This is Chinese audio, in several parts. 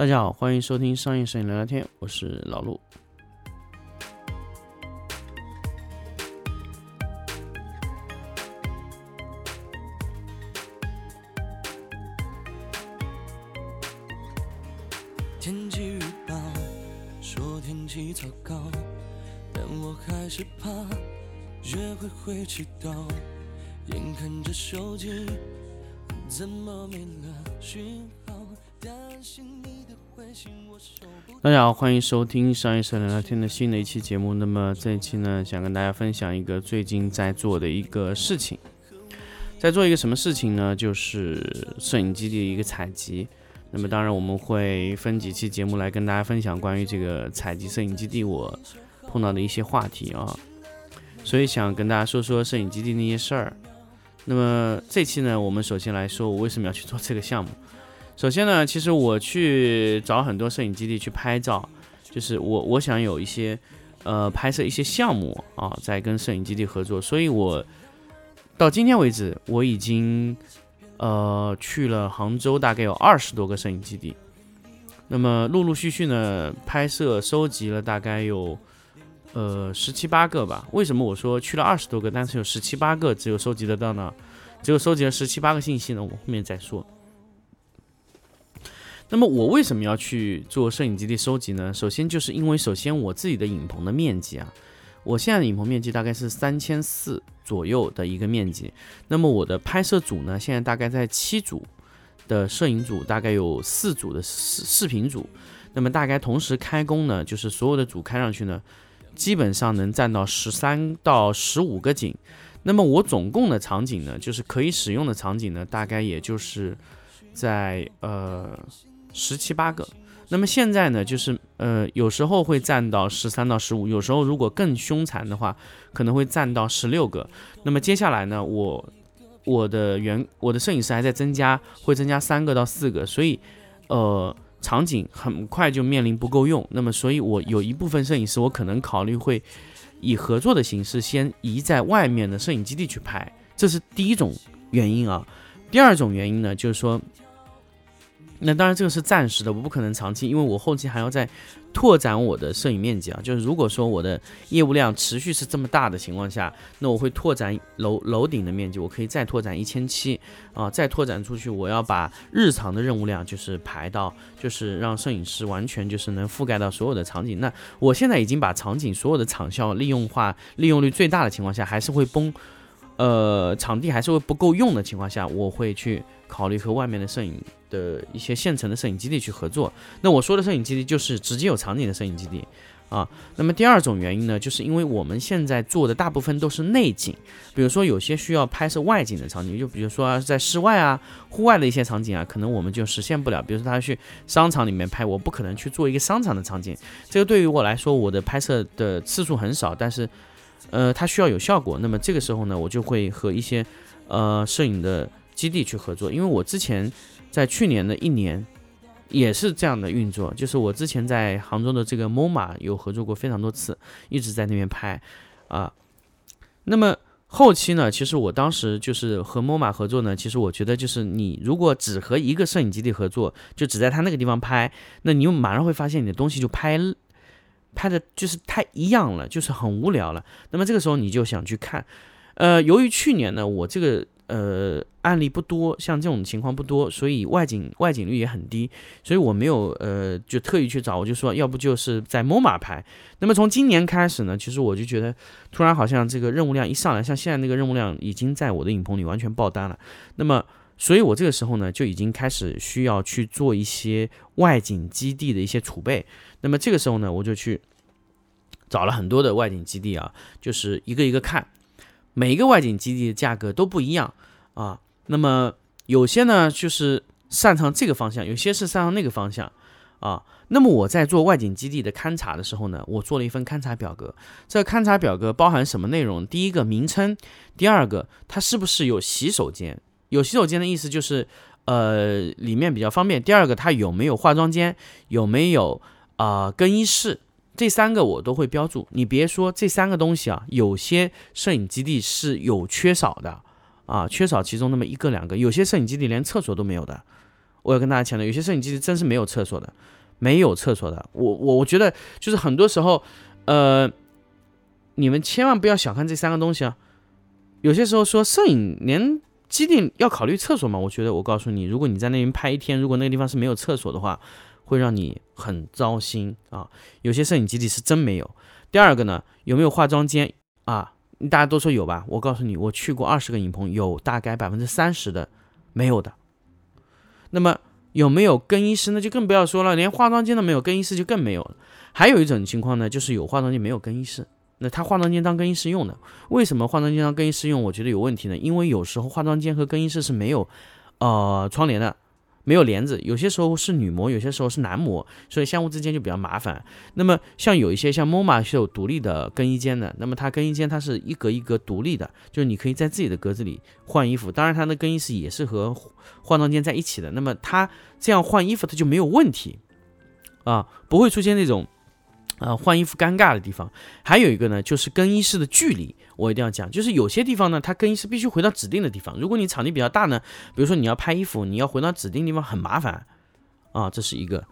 大家好，欢迎收听商业摄影聊聊天，我是老陆。天气预报说天气糟糕，但我还是怕约会会迟到。眼看着手机怎么没了讯号，担心你。大家好，欢迎收听商业摄影聊聊天的新的一期节目。那么这一期呢，想跟大家分享一个最近在做的一个事情，在做一个什么事情呢？就是摄影基地的一个采集。那么当然我们会分几期节目来跟大家分享关于这个采集摄影基地我碰到的一些话题啊，所以想跟大家说说摄影基地那些事儿。那么这期呢，我们首先来说我为什么要去做这个项目。首先呢，其实我去找很多摄影基地去拍照，就是我我想有一些呃拍摄一些项目啊，在跟摄影基地合作，所以我到今天为止我已经呃去了杭州大概有二十多个摄影基地，那么陆陆续续呢拍摄收集了大概有呃十七八个吧。为什么我说去了二十多个，但是有十七八个只有收集得到呢？只有收集了十七八个信息呢？我后面再说。那么我为什么要去做摄影基地收集呢？首先就是因为首先我自己的影棚的面积啊，我现在的影棚面积大概是三千四左右的一个面积。那么我的拍摄组呢，现在大概在七组的摄影组，大概有四组的视视频组。那么大概同时开工呢，就是所有的组开上去呢，基本上能占到十三到十五个景。那么我总共的场景呢，就是可以使用的场景呢，大概也就是在呃。十七八个，那么现在呢，就是呃，有时候会占到十三到十五，有时候如果更凶残的话，可能会占到十六个。那么接下来呢，我我的原我的摄影师还在增加，会增加三个到四个，所以呃，场景很快就面临不够用。那么，所以我有一部分摄影师，我可能考虑会以合作的形式，先移在外面的摄影基地去拍，这是第一种原因啊。第二种原因呢，就是说。那当然，这个是暂时的，我不可能长期，因为我后期还要再拓展我的摄影面积啊。就是如果说我的业务量持续是这么大的情况下，那我会拓展楼楼顶的面积，我可以再拓展一千七啊，再拓展出去，我要把日常的任务量就是排到，就是让摄影师完全就是能覆盖到所有的场景。那我现在已经把场景所有的场效利用化利用率最大的情况下，还是会崩，呃，场地还是会不够用的情况下，我会去考虑和外面的摄影。的一些现成的摄影基地去合作，那我说的摄影基地就是直接有场景的摄影基地啊。那么第二种原因呢，就是因为我们现在做的大部分都是内景，比如说有些需要拍摄外景的场景，就比如说在室外啊、户外的一些场景啊，可能我们就实现不了。比如说他去商场里面拍，我不可能去做一个商场的场景，这个对于我来说，我的拍摄的次数很少，但是呃，它需要有效果。那么这个时候呢，我就会和一些呃摄影的基地去合作，因为我之前。在去年的一年，也是这样的运作，就是我之前在杭州的这个 MoMA 有合作过非常多次，一直在那边拍，啊，那么后期呢，其实我当时就是和 MoMA 合作呢，其实我觉得就是你如果只和一个摄影基地合作，就只在他那个地方拍，那你又马上会发现你的东西就拍拍的就是太一样了，就是很无聊了。那么这个时候你就想去看，呃，由于去年呢，我这个。呃，案例不多，像这种情况不多，所以外景外景率也很低，所以我没有呃，就特意去找，我就说要不就是在 MoMA 拍。那么从今年开始呢，其实我就觉得突然好像这个任务量一上来，像现在那个任务量已经在我的影棚里完全爆单了。那么，所以我这个时候呢，就已经开始需要去做一些外景基地的一些储备。那么这个时候呢，我就去找了很多的外景基地啊，就是一个一个看。每一个外景基地的价格都不一样啊，那么有些呢就是擅长这个方向，有些是擅长那个方向啊。那么我在做外景基地的勘察的时候呢，我做了一份勘察表格。这个勘察表格包含什么内容？第一个名称，第二个它是不是有洗手间？有洗手间的意思就是呃里面比较方便。第二个它有没有化妆间？有没有啊更衣室？这三个我都会标注，你别说这三个东西啊，有些摄影基地是有缺少的啊，缺少其中那么一个两个，有些摄影基地连厕所都没有的，我要跟大家强调，有些摄影机真是没有厕所的，没有厕所的。我我我觉得就是很多时候，呃，你们千万不要小看这三个东西啊。有些时候说摄影连基地要考虑厕所嘛，我觉得我告诉你，如果你在那边拍一天，如果那个地方是没有厕所的话，会让你很糟心啊。有些摄影基地是真没有。第二个呢，有没有化妆间啊？大家都说有吧？我告诉你，我去过二十个影棚，有大概百分之三十的没有的。那么有没有更衣室？那就更不要说了，连化妆间都没有，更衣室就更没有了。还有一种情况呢，就是有化妆间没有更衣室。那他化妆间当更衣室用的，为什么化妆间当更衣室用？我觉得有问题呢，因为有时候化妆间和更衣室是没有，呃，窗帘的，没有帘子，有些时候是女模，有些时候是男模，所以相互之间就比较麻烦。那么像有一些像 MoMA 是有独立的更衣间的，那么它更衣间它是一格一格独立的，就是你可以在自己的格子里换衣服，当然它的更衣室也是和化妆间在一起的，那么它这样换衣服它就没有问题，啊，不会出现那种。呃，换衣服尴尬的地方，还有一个呢，就是更衣室的距离，我一定要讲，就是有些地方呢，它更衣室必须回到指定的地方。如果你场地比较大呢，比如说你要拍衣服，你要回到指定地方很麻烦啊，这是一个。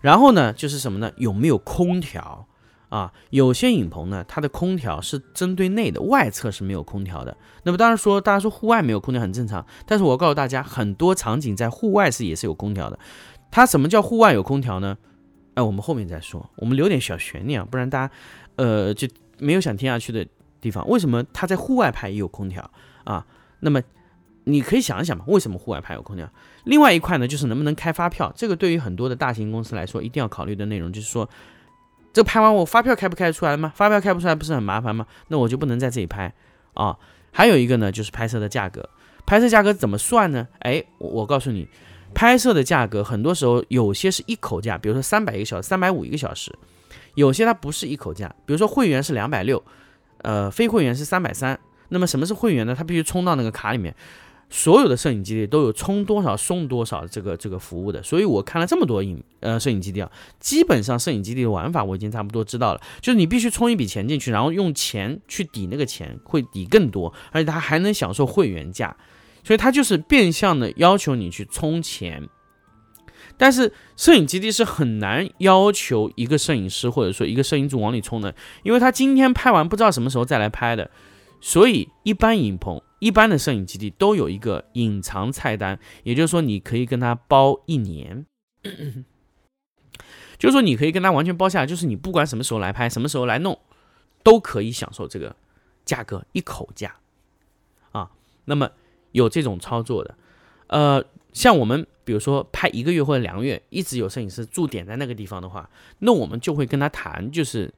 然后呢，就是什么呢？有没有空调啊？有些影棚呢，它的空调是针对内的，外侧是没有空调的。那么当然说，大家说户外没有空调很正常，但是我告诉大家，很多场景在户外是也是有空调的。它什么叫户外有空调呢？哎，我们后面再说，我们留点小悬念啊，不然大家，呃，就没有想听下去的地方。为什么他在户外拍也有空调啊？那么你可以想一想嘛，为什么户外拍有空调？另外一块呢，就是能不能开发票？这个对于很多的大型公司来说，一定要考虑的内容就是说，这拍完我发票开不开得出来吗？发票开不出来不是很麻烦吗？那我就不能在这里拍啊。还有一个呢，就是拍摄的价格，拍摄价格怎么算呢？哎，我告诉你。拍摄的价格很多时候有些是一口价，比如说三百一个小时，三百五一个小时，有些它不是一口价，比如说会员是两百六，呃，非会员是三百三。那么什么是会员呢？它必须充到那个卡里面，所有的摄影基地都有充多少送多少这个这个服务的。所以我看了这么多影呃摄影基地啊，基本上摄影基地的玩法我已经差不多知道了，就是你必须充一笔钱进去，然后用钱去抵那个钱，会抵更多，而且它还能享受会员价。所以它就是变相的要求你去充钱，但是摄影基地是很难要求一个摄影师或者说一个摄影组往里充的，因为他今天拍完不知道什么时候再来拍的，所以一般影棚、一般的摄影基地都有一个隐藏菜单，也就是说你可以跟他包一年，就是说你可以跟他完全包下来，就是你不管什么时候来拍、什么时候来弄，都可以享受这个价格一口价。啊，那么。有这种操作的，呃，像我们比如说拍一个月或者两个月，一直有摄影师驻点在那个地方的话，那我们就会跟他谈，就是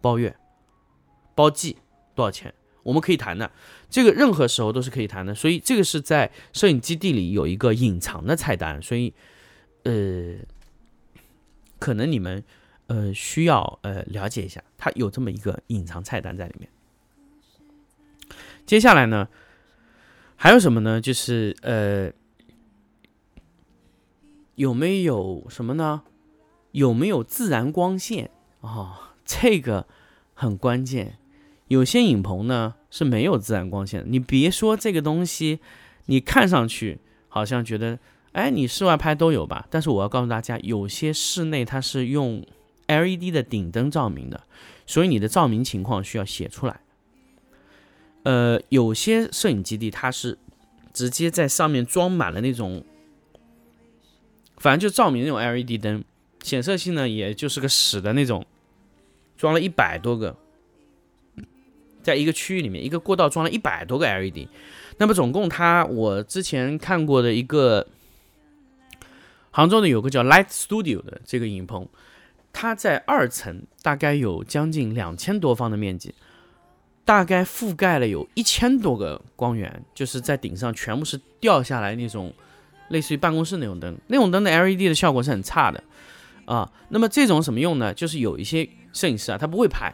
包月、包季多少钱，我们可以谈的，这个任何时候都是可以谈的。所以这个是在摄影基地里有一个隐藏的菜单，所以呃，可能你们呃需要呃了解一下，它有这么一个隐藏菜单在里面。接下来呢？还有什么呢？就是呃，有没有什么呢？有没有自然光线啊？这个很关键。有些影棚呢是没有自然光线的。你别说这个东西，你看上去好像觉得，哎，你室外拍都有吧？但是我要告诉大家，有些室内它是用 LED 的顶灯照明的，所以你的照明情况需要写出来。呃，有些摄影基地它是直接在上面装满了那种，反正就照明那种 LED 灯，显色性呢也就是个屎的那种，装了一百多个，在一个区域里面，一个过道装了一百多个 LED。那么总共它，我之前看过的一个杭州的有个叫 Light Studio 的这个影棚，它在二层大概有将近两千多方的面积。大概覆盖了有一千多个光源，就是在顶上全部是掉下来那种，类似于办公室那种灯，那种灯的 LED 的效果是很差的啊。那么这种什么用呢？就是有一些摄影师啊，他不会拍，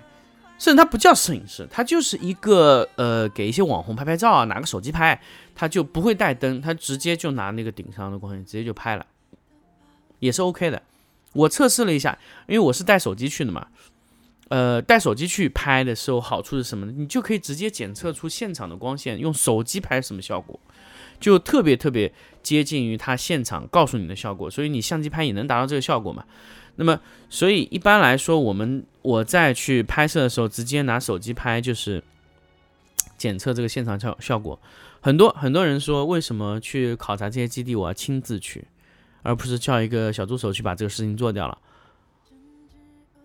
甚至他不叫摄影师，他就是一个呃给一些网红拍拍照啊，拿个手机拍，他就不会带灯，他直接就拿那个顶上的光源直接就拍了，也是 OK 的。我测试了一下，因为我是带手机去的嘛。呃，带手机去拍的时候，好处是什么呢？你就可以直接检测出现场的光线，用手机拍什么效果。就特别特别接近于它现场告诉你的效果，所以你相机拍也能达到这个效果嘛。那么，所以一般来说，我们我在去拍摄的时候，直接拿手机拍就是检测这个现场效效果。很多很多人说，为什么去考察这些基地，我要亲自去，而不是叫一个小助手去把这个事情做掉了？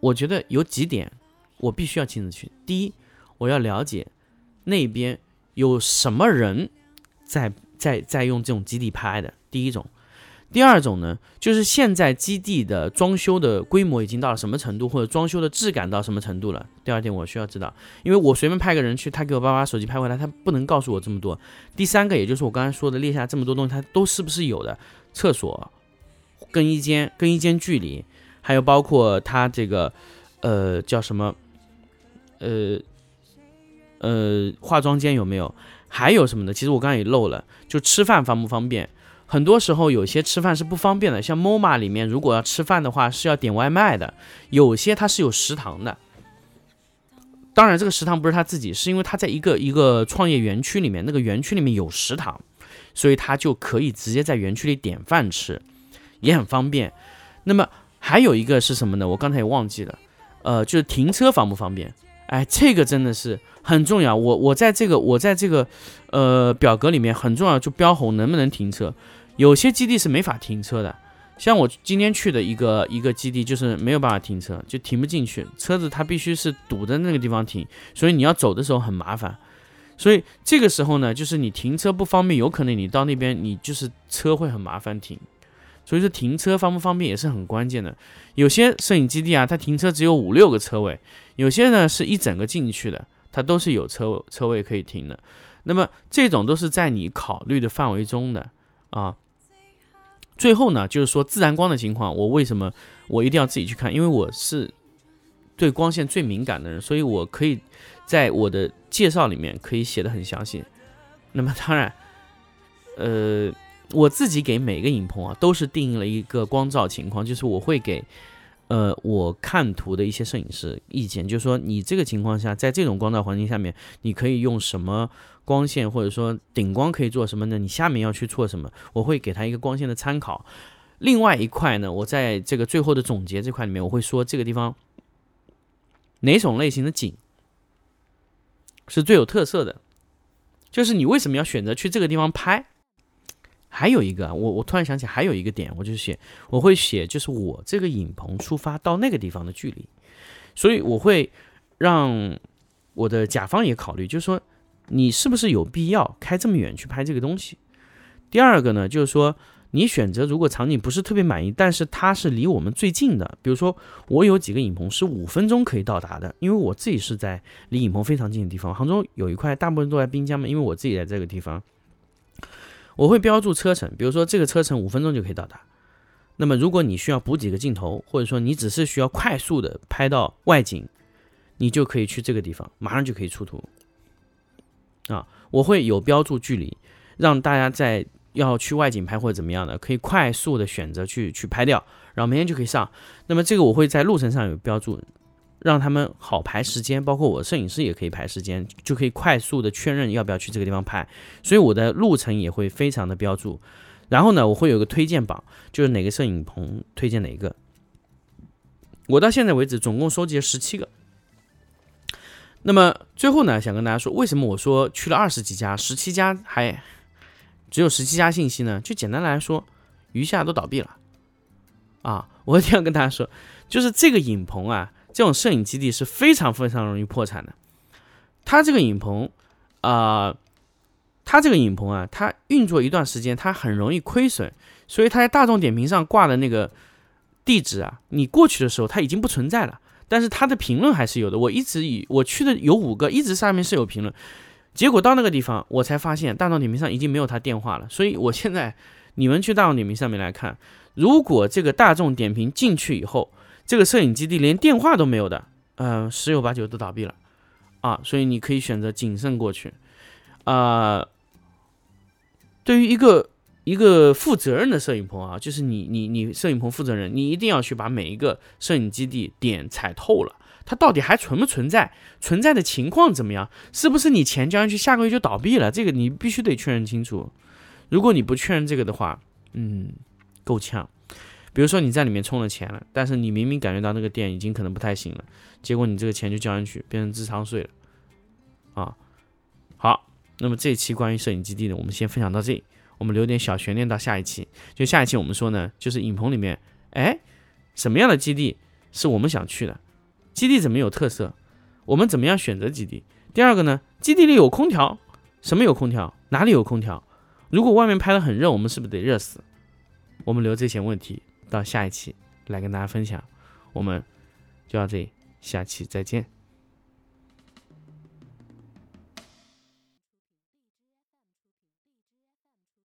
我觉得有几点，我必须要亲自去。第一，我要了解那边有什么人在在在用这种基地拍的。第一种。第二种呢，就是现在基地的装修的规模已经到了什么程度，或者装修的质感到什么程度了。第二点我需要知道，因为我随便派个人去，他给我爸把手机拍回来，他不能告诉我这么多。第三个，也就是我刚才说的列下这么多东西，它都是不是有的？厕所、更衣间、更衣间距离，还有包括它这个，呃，叫什么？呃，呃，化妆间有没有？还有什么的？其实我刚才也漏了，就吃饭方不方便？很多时候有些吃饭是不方便的，像 MOMA 里面如果要吃饭的话是要点外卖的，有些它是有食堂的。当然这个食堂不是他自己，是因为他在一个一个创业园区里面，那个园区里面有食堂，所以他就可以直接在园区里点饭吃，也很方便。那么还有一个是什么呢？我刚才也忘记了，呃，就是停车方不方便？哎，这个真的是很重要。我我在这个我在这个呃表格里面很重要，就标红能不能停车。有些基地是没法停车的，像我今天去的一个一个基地，就是没有办法停车，就停不进去，车子它必须是堵在那个地方停，所以你要走的时候很麻烦。所以这个时候呢，就是你停车不方便，有可能你到那边你就是车会很麻烦停。所以说停车方不方便也是很关键的。有些摄影基地啊，它停车只有五六个车位，有些呢是一整个进去的，它都是有车车位可以停的。那么这种都是在你考虑的范围中的啊。最后呢，就是说自然光的情况，我为什么我一定要自己去看？因为我是对光线最敏感的人，所以我可以在我的介绍里面可以写的很详细。那么当然，呃，我自己给每个影棚啊都是定义了一个光照情况，就是我会给呃我看图的一些摄影师意见，就是说你这个情况下，在这种光照环境下面，你可以用什么？光线或者说顶光可以做什么呢？你下面要去做什么？我会给他一个光线的参考。另外一块呢，我在这个最后的总结这块里面，我会说这个地方哪种类型的景是最有特色的，就是你为什么要选择去这个地方拍？还有一个啊，我我突然想起还有一个点，我就写我会写就是我这个影棚出发到那个地方的距离，所以我会让我的甲方也考虑，就是说。你是不是有必要开这么远去拍这个东西？第二个呢，就是说你选择如果场景不是特别满意，但是它是离我们最近的，比如说我有几个影棚是五分钟可以到达的，因为我自己是在离影棚非常近的地方。杭州有一块，大部分都在滨江嘛，因为我自己在这个地方，我会标注车程，比如说这个车程五分钟就可以到达。那么如果你需要补几个镜头，或者说你只是需要快速的拍到外景，你就可以去这个地方，马上就可以出图。啊，我会有标注距离，让大家在要去外景拍或者怎么样的，可以快速的选择去去拍掉，然后明天就可以上。那么这个我会在路程上有标注，让他们好排时间，包括我摄影师也可以排时间，就可以快速的确认要不要去这个地方拍。所以我的路程也会非常的标注。然后呢，我会有个推荐榜，就是哪个摄影棚推荐哪一个。我到现在为止总共收集了十七个。那么最后呢，想跟大家说，为什么我说去了二十几家，十七家还只有十七家信息呢？就简单来说，余下都倒闭了啊！我一定要跟大家说，就是这个影棚啊，这种摄影基地是非常非常容易破产的。它这个影棚啊，它这个影棚啊，它运作一段时间，它很容易亏损，所以它在大众点评上挂的那个地址啊，你过去的时候它已经不存在了。但是他的评论还是有的，我一直以我去的有五个，一直上面是有评论，结果到那个地方，我才发现大众点评上已经没有他电话了。所以我现在你们去大众点评上面来看，如果这个大众点评进去以后，这个摄影基地连电话都没有的，嗯，十有八九都倒闭了啊。所以你可以选择谨慎过去啊。对于一个。一个负责任的摄影棚啊，就是你你你摄影棚负责人，你一定要去把每一个摄影基地点踩透了，它到底还存不存在，存在的情况怎么样，是不是你钱交上去下个月就倒闭了，这个你必须得确认清楚。如果你不确认这个的话，嗯，够呛。比如说你在里面充了钱了，但是你明明感觉到那个电已经可能不太行了，结果你这个钱就交进去，变成智商税了。啊，好，那么这一期关于摄影基地呢，我们先分享到这里，我们留点小悬念到下一期。就下一期我们说呢，就是影棚里面，哎，什么样的基地是我们想去的？基地怎么有特色？我们怎么样选择基地？第二个呢，基地里有空调，什么有空调？哪里有空调？如果外面拍的很热，我们是不是得热死？我们留这些问题到下一期来跟大家分享。我们就到这里，下期再见。